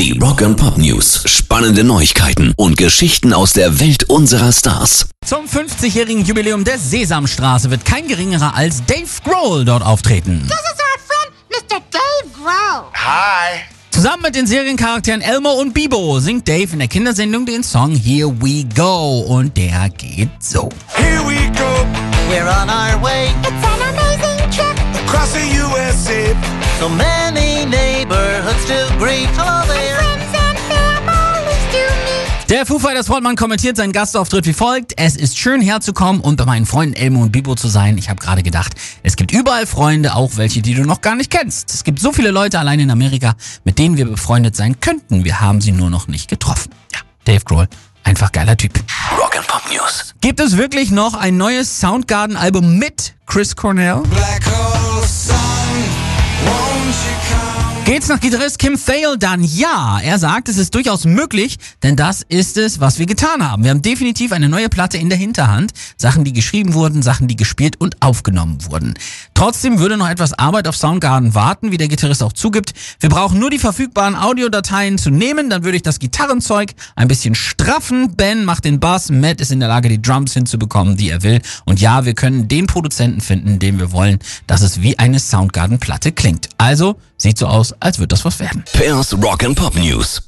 Die Rock and Pop News. Spannende Neuigkeiten und Geschichten aus der Welt unserer Stars. Zum 50-jährigen Jubiläum der Sesamstraße wird kein geringerer als Dave Grohl dort auftreten. This is our friend, Mr. Dave Grohl. Hi. Zusammen mit den Seriencharakteren Elmo und Bibo singt Dave in der Kindersendung den Song Here We Go und der geht so. Here we go We're on our way, It's an amazing trip. across the USA. so many Der Foo Fighters Frontmann kommentiert seinen Gastauftritt wie folgt. Es ist schön herzukommen und bei meinen Freunden Elmo und Bibo zu sein. Ich habe gerade gedacht, es gibt überall Freunde, auch welche, die du noch gar nicht kennst. Es gibt so viele Leute allein in Amerika, mit denen wir befreundet sein könnten. Wir haben sie nur noch nicht getroffen. Ja, Dave Grohl, einfach geiler Typ. Rock and Pop News. Gibt es wirklich noch ein neues Soundgarden-Album mit Chris Cornell? Black Geht's nach Gitarrist Kim Thale dann? Ja, er sagt, es ist durchaus möglich, denn das ist es, was wir getan haben. Wir haben definitiv eine neue Platte in der Hinterhand. Sachen, die geschrieben wurden, Sachen, die gespielt und aufgenommen wurden. Trotzdem würde noch etwas Arbeit auf Soundgarden warten, wie der Gitarrist auch zugibt. Wir brauchen nur die verfügbaren Audiodateien zu nehmen, dann würde ich das Gitarrenzeug ein bisschen straffen. Ben macht den Bass, Matt ist in der Lage, die Drums hinzubekommen, die er will. Und ja, wir können den Produzenten finden, den wir wollen, dass es wie eine Soundgarden-Platte klingt. Also, sieht so aus, als wird das was werden. Pairs Rock and Pop News.